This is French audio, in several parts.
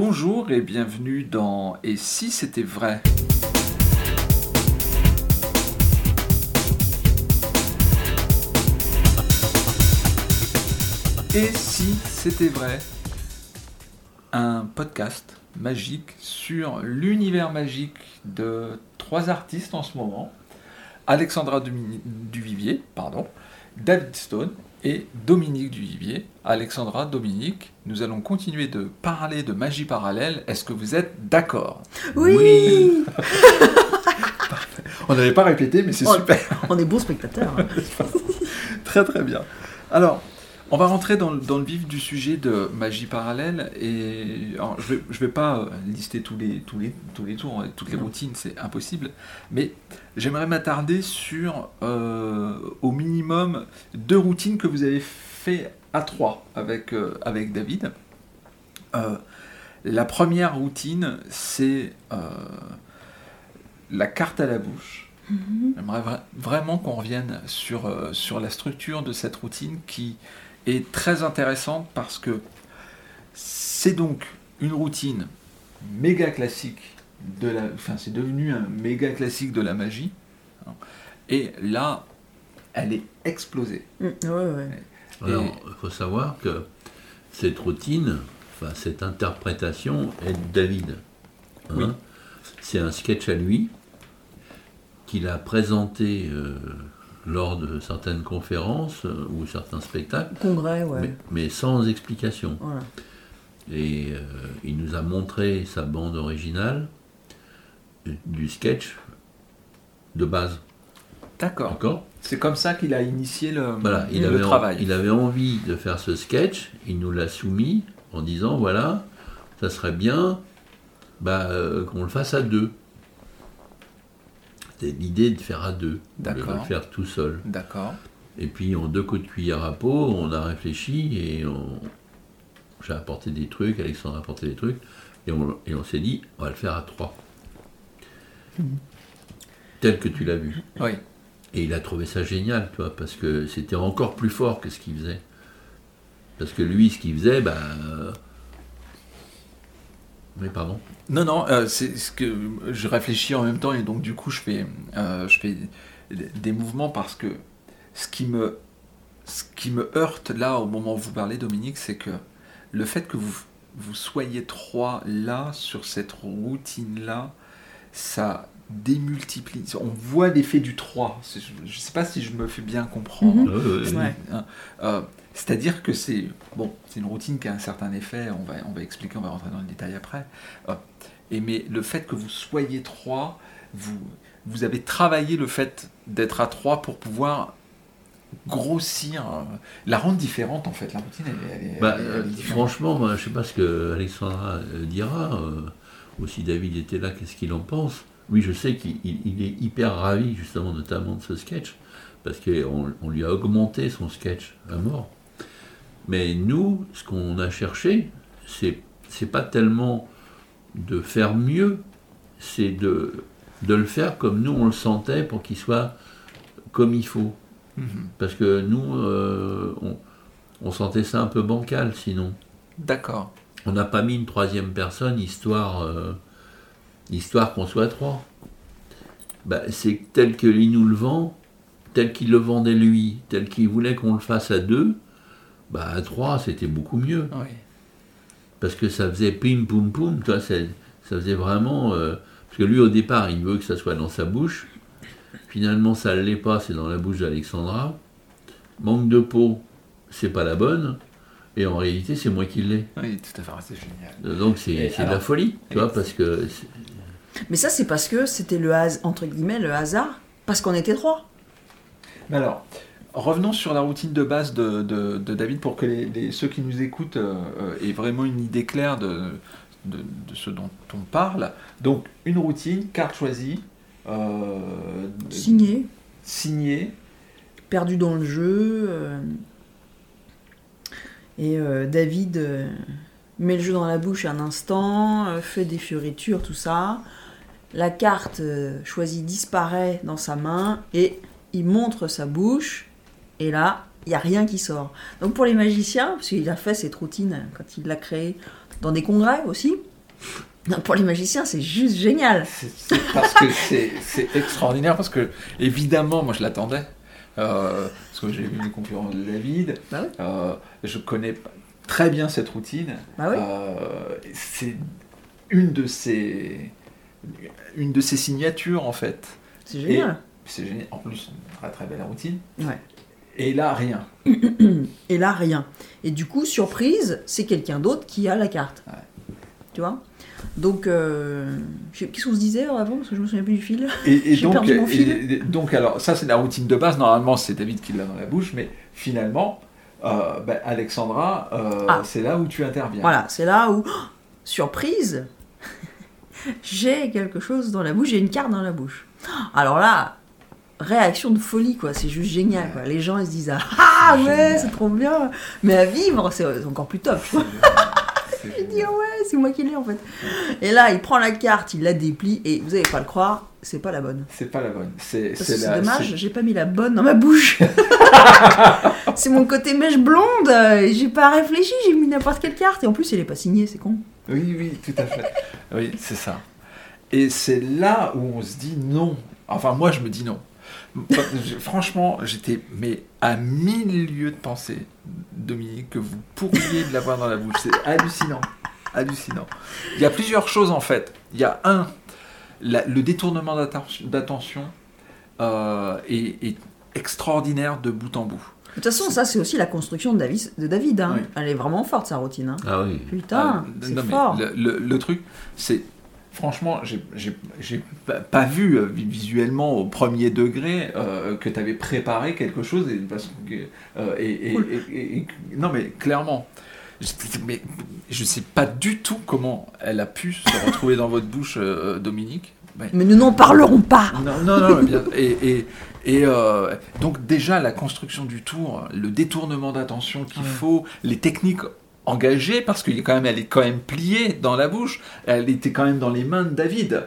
Bonjour et bienvenue dans Et si c'était vrai? Et si c'était vrai? Un podcast magique sur l'univers magique de trois artistes en ce moment. Alexandra Duvivier, pardon, David Stone et Dominique Duvivier. Alexandra, Dominique, nous allons continuer de parler de magie parallèle. Est-ce que vous êtes d'accord? Oui, On n'avait pas répété, mais c'est super. On est bons spectateurs. hein. Très très bien. Alors, on va rentrer dans, le- dans le vif du sujet de magie parallèle et alors, je vais, je vais pas euh, lister tous les, tous les, tous les tours, et toutes les routines, c'est impossible, mais j'aimerais m'attarder sur euh, au minimum deux routines que vous avez fait à trois avec, euh, avec David. Euh, la première routine, c'est la carte à la bouche. J'aimerais vra- vraiment qu'on revienne sur, sur la structure de cette routine qui est très intéressante parce que c'est donc une routine méga classique de la. Enfin, c'est devenu un méga classique de la magie. Et là, elle est explosée. Mm, ouais, ouais. Alors, il faut savoir que cette routine, enfin, cette interprétation est de David. hein. Oui. C'est un sketch à lui qu'il a présenté euh, lors de certaines conférences euh, ou certains spectacles, Congrès, ouais. mais, mais sans explication. Voilà. Et euh, il nous a montré sa bande originale euh, du sketch de base. D'accord. D'accord C'est comme ça qu'il a initié le, Voilà, il le avait, en- travail. il avait envie de faire ce sketch, il nous l'a soumis en disant voilà, ça serait bien bah, euh, qu'on le fasse à deux. C'était l'idée de faire à deux, de D'accord. le faire tout seul. D'accord. Et puis en deux coups de cuillère à peau, on a réfléchi et on... j'ai apporté des trucs, Alexandre a apporté des trucs, et on, et on s'est dit on va le faire à trois. Tel que tu l'as vu. Oui. Et il a trouvé ça génial, tu vois, parce que c'était encore plus fort que ce qu'il faisait. Parce que lui, ce qu'il faisait, bah. Oui, pardon. Non, non, euh, c'est ce que je réfléchis en même temps et donc du coup je fais, euh, je fais des mouvements parce que ce qui me, ce qui me heurte là au moment où vous parlez, Dominique, c'est que le fait que vous, vous soyez trois là sur cette routine là, ça démultiplie. On voit l'effet du 3. C'est- Je ne sais pas si je me fais bien comprendre. Mhm. Ouais, euh, C'est-à-dire que c'est bon, c'est une routine qui a un certain effet. On va, on va expliquer, on va rentrer dans le détail après. Et mais le fait que vous soyez trois, vous, vous avez travaillé le fait d'être à trois pour pouvoir grossir, euh, la rendre différente en fait. La routine, elle, elle Bah, elle est euh, franchement, moi, je sais pas ce que Alexandra euh, dira, euh, ou si David était là, qu'est-ce qu'il en pense. Oui, je sais qu'il il- il est hyper ravi, justement, notamment de ce sketch, parce qu'on on lui a augmenté son sketch à mort. Mais nous, ce qu'on a cherché, c'est c'est pas tellement de faire mieux, c'est de, de le faire comme nous on le sentait pour qu'il soit comme il faut. Mhm. Parce que nous, euh, on, on sentait ça un peu bancal sinon. D'accord. On n'a pas mis une troisième personne histoire, euh, histoire qu'on soit trois. Bah, c'est tel que il nous le vend, tel qu'il le vendait lui, tel qu'il voulait qu'on le fasse à deux. Bah, à trois, c'était beaucoup mieux. Oui. Parce que ça faisait pim poum poum, toi, ça, ça faisait vraiment. euh, parce que lui, au départ, il veut que ça soit dans sa bouche. Finalement, ça ne l'est pas, c'est dans la bouche d'Alexandra. Manque de peau, c'est pas la bonne. Et en réalité, c'est moi qui l'ai. Oui, tout à fait. C'est génial. Donc c'est de la folie, tu vois, parce que Mais ça, c'est parce que c'était le has entre guillemets le hasard, parce qu'on était trois. Mais alors, revenons sur la routine de base de, de- de David pour que les, les- ceux qui nous écoutent euh, euh, aient vraiment une idée claire de, ce dont on parle. Donc, une routine, carte choisie, euh, Signé, signée, perdu dans le jeu. euh, Et euh, David euh, met le jeu dans la bouche un instant, euh, fait des fioritures, tout ça. La carte euh, choisie disparaît dans sa main et il montre sa bouche. Et là, il n'y a rien qui sort. Donc pour les magiciens, parce qu'il a fait cette routine quand il l'a créée dans des congrès aussi, Non, pour les magiciens, c'est juste génial. Parce que c'est extraordinaire, parce que évidemment, moi je l'attendais. euh, parce que j'ai vu les conférences de David. Bah oui. euh, je connais très bien cette routine. Bah oui. Euh, c'est une de ses une de ses signatures en fait. C'est génial. C'est génial. En plus, une très très belle routine. Ouais. Et là, rien. Et là, rien. Et du coup, surprise, c'est quelqu'un d'autre qui a la carte. Ouais. Tu vois? Donc, euh, qu'est-ce qu'on se disait avant Parce que je me souviens plus du fil? Et, donc, perdu mon fil. et- donc, alors, ça, c'est la routine de base. Normalement, c'est David qui l'a dans la bouche, mais finalement, euh, ben, Alexandra, euh, Ah. c'est là où tu interviens. Voilà, c'est là où, oh, surprise, j'ai quelque chose dans la bouche, j'ai une carte dans la bouche. Alors là, réaction de folie, quoi. C'est juste génial, quoi. Les gens, ils se disent Ah ouais, génial. c'est trop bien. Mais à vivre, c'est encore plus top. Dit génial. ah ouais, c'est moi qui l'ai en fait. Et là, il prend la carte, il la déplie et vous allez pas le croire, c'est pas la bonne. C'est pas la bonne. C'est Parce que c'est c'est la- dommage, c'est- j'ai pas mis la bonne dans ma bouche. c'est mon côté mèche blonde, j'ai pas réfléchi, j'ai mis n'importe quelle carte et en plus elle est pas signée, c'est con. Oui, oui, tout à fait. oui, c'est ça. Et c'est là où on se dit non. Enfin, moi, je me dis non. Franchement, j'étais mais à mille lieues de penser, Dominique, que vous pourriez l'avoir dans la bouche. C'est hallucinant. Hallucinant. Il y a plusieurs choses en fait. Il y a un, la- le détournement d'atten- d'attention euh, est, est extraordinaire de bout en bout. De toute façon, ça c'est aussi la construction de David. De David hein. Oui. Elle est vraiment forte sa routine. hein. Ah oui. Putain, Ah, c'est fort. Le, le- le truc, c'est. Franchement, j'ai- pas, vu euh, vi- visuellement au premier degré euh, que tu avais préparé quelque chose. Et, parce que, euh, et- et- Cool. et- et- et- non, mais clairement, je, mais je sais pas du tout comment elle a pu se retrouver dans votre bouche, euh, Dominique. Mais- Mais nous n'en parlerons pas. non, non, non, bien- et, et, et, euh, donc déjà la construction du tour, le détournement d'attention qu'il Ouais. faut, les techniques engagées, parce qu'il est quand même, elle est quand même pliée dans la bouche, elle était quand même dans les mains de David euh,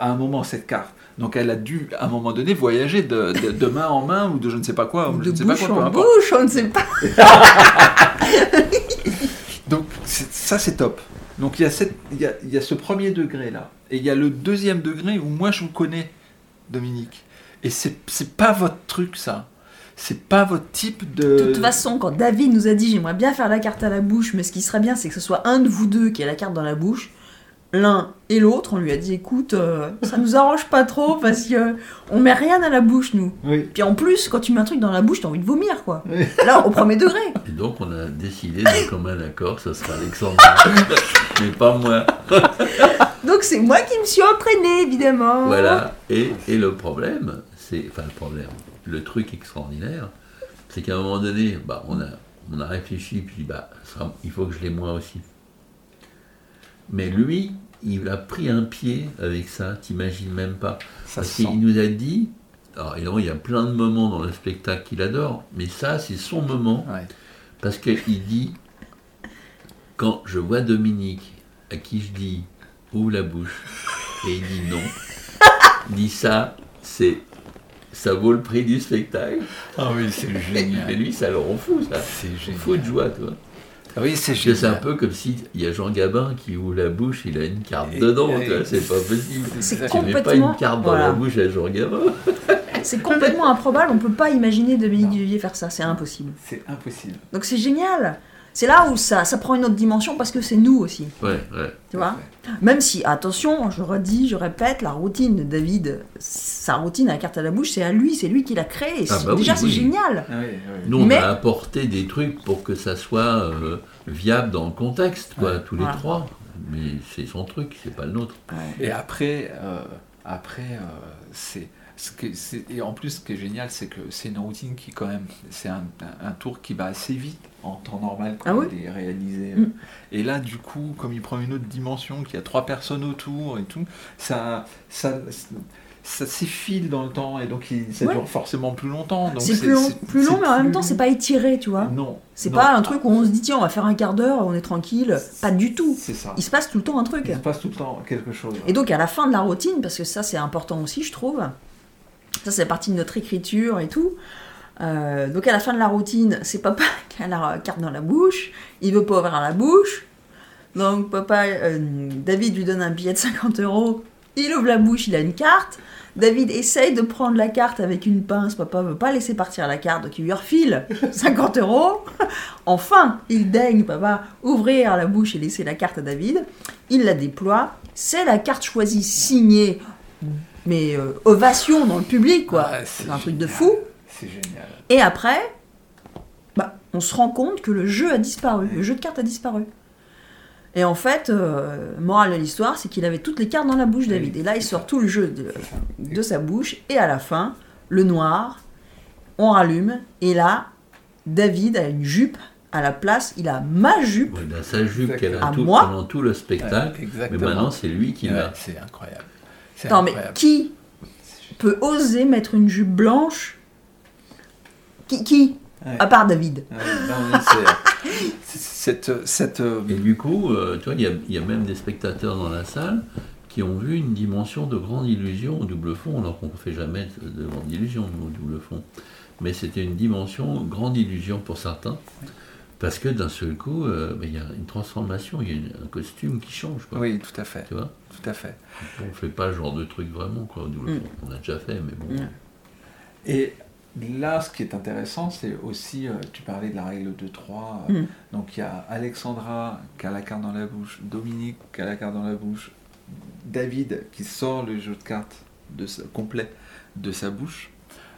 à un moment cette carte. Donc elle a dû à un moment donné voyager de, de- de main en main ou de je ne sais pas quoi, ou je de ne sais pas bouche quoi, peu en bouche, on ne sait pas. Donc ça c'est top. Donc il y, a cette- il, y a, il y a ce premier degré là. Et il y a le deuxième degré où moi je vous connais, Dominique. Et c'est c'est pas votre truc ça. C'est pas votre type de. De toute façon, quand David nous a dit j'aimerais bien faire la carte à la bouche, mais ce qui serait bien, c'est que ce soit un de vous deux qui ait la carte dans la bouche, l'un et l'autre, on lui a dit écoute, euh, ça nous arrange pas trop parce que on met rien à la bouche nous. Oui. Puis en plus, quand tu mets un truc dans la bouche, t'as envie de vomir quoi. Oui. Là, au premier degré. Et donc on a décidé de commun accord, ce sera Alexandra, mais pas moi. Donc c'est moi qui me suis entraînée évidemment. Voilà. Et, et le problème, c'est, enfin le problème, le truc extraordinaire, c'est qu'à un moment donné, bah, on, a, on a réfléchi, puis bah, ça- il faut que je l'ai moi aussi. Mais lui, il a pris un pied avec ça, t'imagines même pas. Ça Parce qu'il nous a dit, alors évidemment, il y a plein de moments dans le spectacle qu'il adore, mais ça, c'est son moment, Ouais. parce qu'il dit, quand je vois Dominique, à qui je dis, ouvre la bouche, et il dit non, il dit ça, c'est, ça vaut le prix du spectacle. Ah oui, c'est Mais génial. lui, ça le rend fou, ça. C'est génial. faut de joie, toi. Ah Oui, c'est que c'est un génial. peu comme si il y a Jean Gabin qui ouvre la bouche, il a une carte Et- dedans, et- c'est pas possible. C'est mets pas complètement- une carte dans voilà. la bouche à Jean Gabin. C'est complètement improbable, on peut pas imaginer Dominique Duvivier faire ça, c'est impossible. C'est impossible. Donc c'est génial. C'est là où ça, ça prend une autre dimension parce que c'est nous aussi, Ouais, ouais. tu vois. Même si, attention, je redis, je répète, la routine de David, sa routine à la carte à la bouche, c'est à lui, c'est lui qui l'a créée. Ah bah oui, Déjà, c'est oui. génial. Ah oui, oui. Nous, on Mais- a apporté des trucs pour que ça soit euh, viable dans le contexte, quoi, Ouais. tous les Voilà. trois. Mais c'est son truc, c'est pas le nôtre. Et après, euh, après euh, c'est. Ce que, c'est- et en plus, ce qui est génial, c'est que c'est une routine qui, quand même, c'est un, un- un tour qui va assez vite en temps normal quand Ah oui il est réalisé. Mm. Et là, du coup, comme il prend une autre dimension, qu'il y a trois personnes autour et tout, ça, ça, ça s'effile dans le temps et donc il- ça Ouais. dure forcément plus longtemps. C'est plus long, plus long, mais en même temps, c'est pas étiré, tu vois. Non. C'est pas un truc où on se dit, tiens, on va faire un quart d'heure, on est tranquille. Pas du tout. C'est ça. Il se passe tout le temps un truc. Il se passe tout le temps quelque chose. Et donc à la fin de la routine, parce que ça c'est important aussi, je trouve, ça c'est partie de notre écriture et tout. euh, donc à la fin de la routine, c'est papa qui a la carte dans la bouche, il veut pas ouvrir la bouche. Donc papa, euh, David lui donne un billet de 50 euros. Il ouvre la bouche, il a une carte. David essaye de prendre la carte avec une pince. Papa veut pas laisser partir la carte, donc il lui refile 50 euros. Enfin, il daigne, papa, ouvrir la bouche et laisser la carte à David. Il la déploie. C'est la carte choisie, signée, mais euh, ovation dans le public, quoi. Ouais, c'est un truc de fou. C'est génial. Et après, bah, on se rend compte que le jeu a disparu, le jeu de cartes a disparu. Et en fait, euh, morale de l'histoire, c'est qu'il avait toutes les cartes dans la bouche, David. Et là, il sort tout le jeu de, de sa bouche, et à la fin, le noir, on rallume, et là, David a une jupe à la place, il a ma jupe. Il a sa jupe qu'elle a À tout, moi pendant tout le spectacle, Ouais, mais maintenant c'est lui qui Ouais, l'a. c'est incroyable. Attends, mais qui peut oser mettre une jupe blanche? Qui, qui? Ouais. À part David. Ouais, non, cette, cette, euh, Et du coup, euh, tu vois, il y a, il y a même des spectateurs dans la salle qui ont vu une dimension de grande illusion au double fond, alors qu'on ne fait jamais de, de grande illusion au double fond. Mais c'était une dimension grande illusion pour certains, parce que d'un seul coup, euh, ben, il y a une transformation, il y a une- un costume qui change. Quoi, Oui, tout à fait. Tu vois? Tout à fait. On ne fait pas ce genre de truc vraiment, quoi, Mm. On a déjà fait, mais bon. Mm. Et là, ce qui est intéressant, c'est aussi, euh, tu parlais de la règle de 3. Mm. Donc il y a Alexandra qui a la carte dans la bouche, Dominique qui a la carte dans la bouche, David qui sort le jeu de cartes de sa- complet de sa bouche.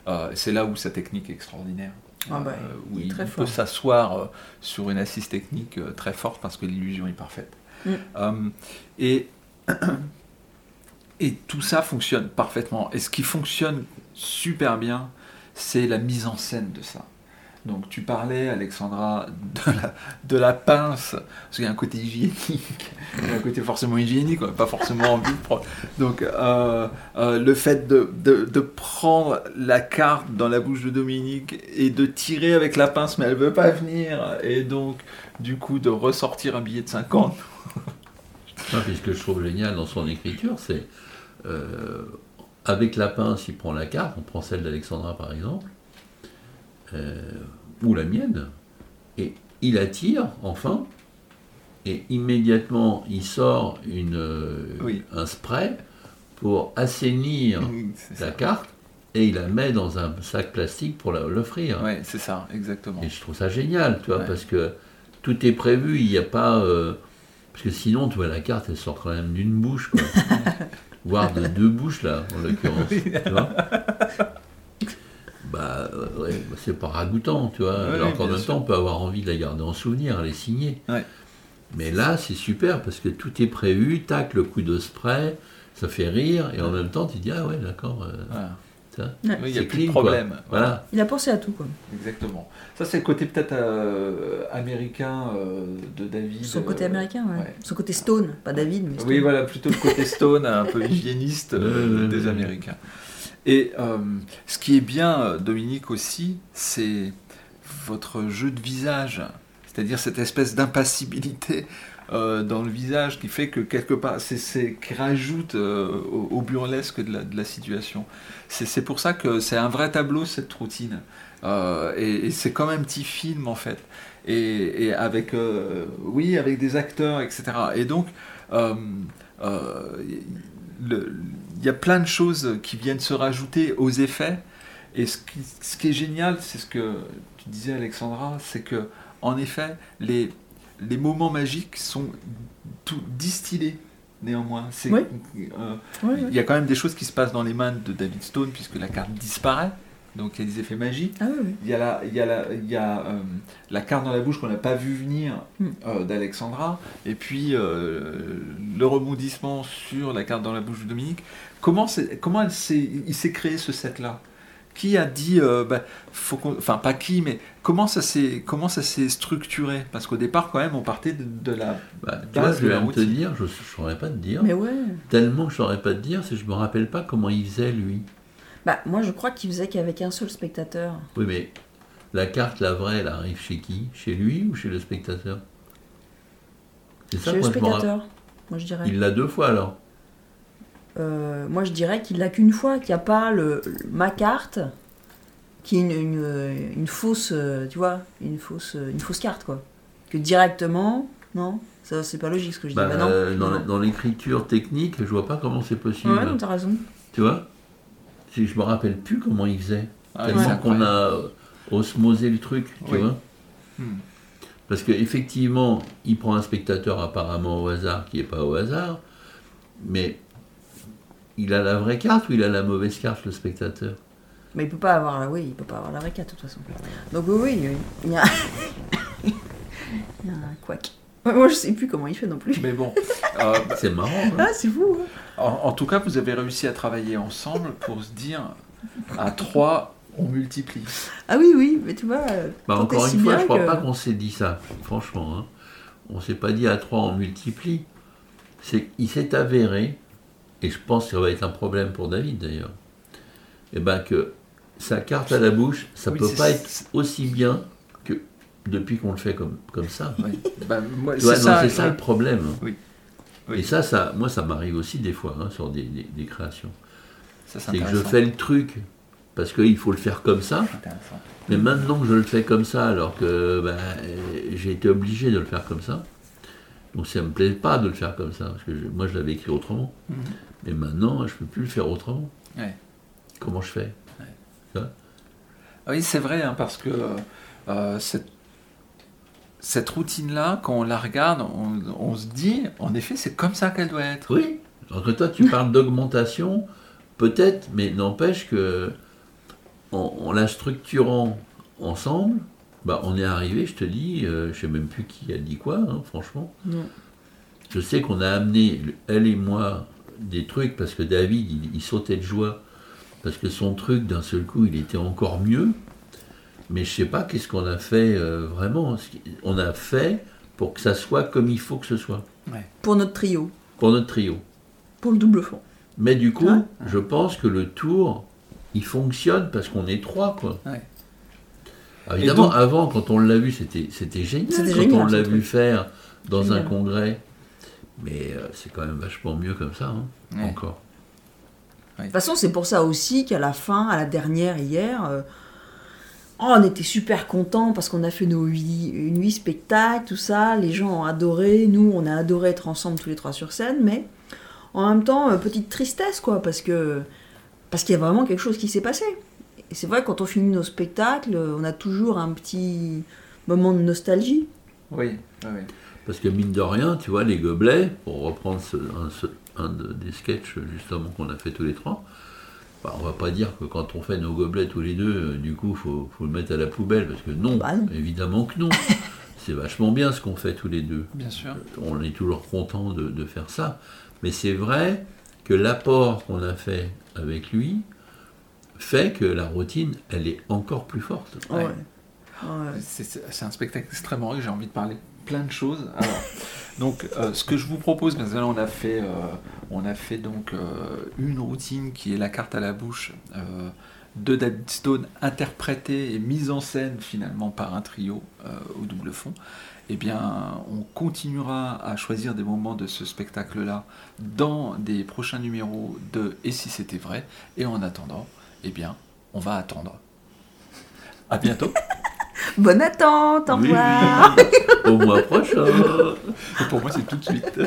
Euh, c'est là où sa technique est extraordinaire. Ah bah, Euh, où il est il peut s'asseoir euh, sur une assise technique euh, très forte parce que l'illusion est parfaite. Mm. Euh, et, et tout ça fonctionne parfaitement. Et ce qui fonctionne super bien, c'est la mise en scène de ça. Donc tu parlais, Alexandra, de la, de la pince, parce qu'il y a un côté hygiénique, il y a un côté forcément hygiénique, on n'a pas forcément envie de prendre. Donc euh, euh, le fait de, de, prendre la carte dans la bouche de Dominique et de tirer avec la pince, mais elle veut pas venir, et donc du coup de ressortir un billet de 50. Non, ce que je trouve génial dans son écriture, c'est euh, avec la pince, il prend la carte, on prend celle d'Alexandra par exemple, ou la mienne, et il attire enfin, et immédiatement il sort une, euh, Oui. un spray pour assainir la ça. carte, et il la met dans un sac plastique pour l'offrir. Ouais, c'est ça, exactement. Et je trouve ça génial, tu vois, Ouais. parce que tout est prévu, il n'y a pas. euh, parce que sinon, tu vois, la carte, elle sort quand même d'une bouche, quoi. Voire de deux bouches, là, en l'occurrence vois bah, euh, ouais, bah, c'est pas ragoûtant, tu vois. Ouais, Alors qu'en même sûr. temps, on peut avoir envie de la garder en souvenir, les signer. Ouais. Mais là, c'est super, parce que tout est prévu, tac, le coup de spray, ça fait rire, et en même temps, tu dis, ah ouais, d'accord, euh, Voilà. Ouais. Il n'y a plus de clean, problème. Voilà. Il a pensé à tout, quoi. Exactement. Ça, c'est le côté peut-être euh, américain euh, de David. Son côté euh, américain, ouais. ouais. Son côté stone, pas David, mais stone. Oui, voilà, plutôt le côté stone, un peu hygiéniste euh, des. Américains. Et euh, ce qui est bien, euh, Dominique, aussi, c'est votre jeu de visage. C'est-à-dire cette espèce d'impassibilité euh, dans le visage qui fait que quelque part, c'est, qui rajoute au, burlesque de la, situation. C'est, pour ça que c'est un vrai tableau, cette routine. Et, c'est comme un petit film, en fait. Et, et avec, oui, avec des acteurs, etc. Et donc, le- y a plein de choses qui viennent se rajouter aux effets. Et ce qui, ce qui est génial, c'est ce que tu disais, Alexandra, c'est que, en effet, les, les moments magiques sont tout distillés, néanmoins. C'est, Oui. euh, ouais. il y a quand même des choses qui se passent dans les mains de David Stone, puisque la carte disparaît. Donc il y a des effets magiques. Ah oui, oui. Il y a la, il y a la, il y a, euh, la carte dans la bouche qu'on n'a pas vu venir Mm. euh, d'Alexandra, et puis euh, le rebondissement sur la carte dans la bouche de Dominique. Comment, elle il s'est créé ce set-là? Qui a dit, euh, bah, faut enfin pas qui, mais comment ça s'est, comment ça s'est structuré? Parce qu'au départ, quand même, on partait de, de la Bah, tu vois, je de vais la même te routine. dire, je ne saurais pas te dire. Mais ouais. Tellement que je saurais pas te dire, c'est que je me rappelle pas comment il faisait lui. Bah, moi, je crois qu'il faisait qu'avec un seul spectateur. Oui, mais la carte, la vraie, elle arrive chez qui? Chez lui ou chez le spectateur? C'est ça Chez le moi, je spectateur, moi, je dirais. Il l'a deux fois alors. Euh, moi, je dirais qu'il l'a qu'une fois, qu'il n'y a pas le, ma carte, qui est une, une, une fausse, euh, tu vois, une fausse, une fausse carte, quoi. Que directement, non? Ça, c'est pas logique ce que je dis. Bah, Bah, non. euh, dans, Non. dans l'écriture technique, je vois pas comment c'est possible. Ouais, non, t'as raison. Tu vois? Je me rappelle plus comment il faisait. Ah, Tellement qu'on a euh, osmosé le truc, tu Oui. vois Hmm. Parce qu'effectivement, il prend un spectateur apparemment au hasard qui n'est pas au hasard, mais il a la vraie carte ou il a la mauvaise carte, le spectateur? Mais il peut pas avoir la, oui, il peut pas avoir la vraie carte de toute façon. Donc oui, oui, il y a, il y a un quack. Moi, je sais plus comment il fait non plus. Mais bon, euh, bah, C'est marrant. hein Ah, c'est fou. hein. en, en tout cas, vous avez réussi à travailler ensemble pour se dire à trois, on multiplie. Ah oui, oui, mais tu vois. euh, Bah, encore une si fois, je crois que- pas qu'on s'est dit ça, franchement. hein. On s'est pas dit à trois on multiplie. C'est, il s'est avéré, et je pense que ça va être un problème pour David d'ailleurs, et ben que sa carte à la bouche, ça Oui, peut pas être aussi bien depuis qu'on le fait comme, comme ça. Bah, c'est ça, le problème. Oui. Oui. Et ça, ça, moi, ça m'arrive aussi des fois hein, sur des, des- des créations. C'est que je fais le truc parce qu'il faut le faire comme ça, mais maintenant que je le fais comme ça, alors que ben, euh, j'ai été obligé de le faire comme ça, donc ça me plaît pas de le faire comme ça, parce que je- moi je l'avais écrit autrement, Mhm. mais maintenant je peux plus le faire autrement. Ouais. Comment je fais? Ah Oui, c'est vrai, hein, parce que euh, cette, cette routine-là, quand on la regarde, on, on se dit, en effet, c'est comme ça qu'elle doit être. Oui. Alors que toi tu parles d'augmentation, peut-être, mais n'empêche que en, en la structurant ensemble, bah, on est arrivé, je te dis, euh, je sais même plus qui a dit quoi, hein, franchement. Non. Je sais qu'on a amené, elle et moi, des trucs parce que David, il, il sautait de joie parce que son truc, d'un seul coup, il était encore mieux. Mais je sais pas qu'est-ce qu'on a fait euh, vraiment. On a fait pour que ça soit comme il faut que ce soit Pour notre trio, pour notre trio. pour le double fond. Mais du coup, Ouais. je pense que le tour, il fonctionne parce qu'on est trois, quoi. Ouais. Alors, évidemment, donc- avant, quand on l'a vu, c'était c'était génial. Quand génial, on l'a truc. vu faire dans un congrès. Mais euh, c'est quand même vachement mieux comme ça, hein, Ouais. encore. De toute façon, c'est pour ça aussi qu'à la fin, à la dernière hier, euh, oh, on était super contents parce qu'on a fait nos huit, huit spectacles, tout ça. Les gens ont adoré. Nous, on a adoré être ensemble tous les trois sur scène. Mais en même temps, euh, petite tristesse, quoi, parce que parce qu'il y a vraiment quelque chose qui s'est passé. Et c'est vrai, quand on finit nos spectacles, euh, on a toujours un petit moment de nostalgie. Oui, oui. Parce que mine de rien, tu vois, les gobelets, pour reprendre ce- un, ce- un de- des sketchs justement qu'on a fait tous les trois, bah, on va pas dire que quand on fait nos gobelets tous les deux, euh, du coup, faut, faut le mettre à la poubelle, parce que non, Bah non. évidemment que non. c'est vachement bien ce qu'on fait tous les deux. Bien sûr. On est toujours content de, de faire ça. Mais c'est vrai que l'apport qu'on a fait avec lui fait que la routine, elle est encore plus forte. Ouais. Ouais. Ouais. C'est c'est un spectacle extrêmement riche, j'ai envie de parler plein de choses. Alors, donc, euh, ce que je vous propose, parce que là, on a fait, donc euh, une routine qui est la carte à la bouche euh, de David Stone, interprétée et mise en scène finalement par un trio au double fond. Eh bien, on continuera à choisir des moments de ce spectacle-là dans des prochains numéros de Et si c'était vrai. Et en attendant, eh bien, on va attendre. À bientôt. Bonne attente, au Oui, revoir. oui. Au mois prochain. Pour moi, c'est tout de suite.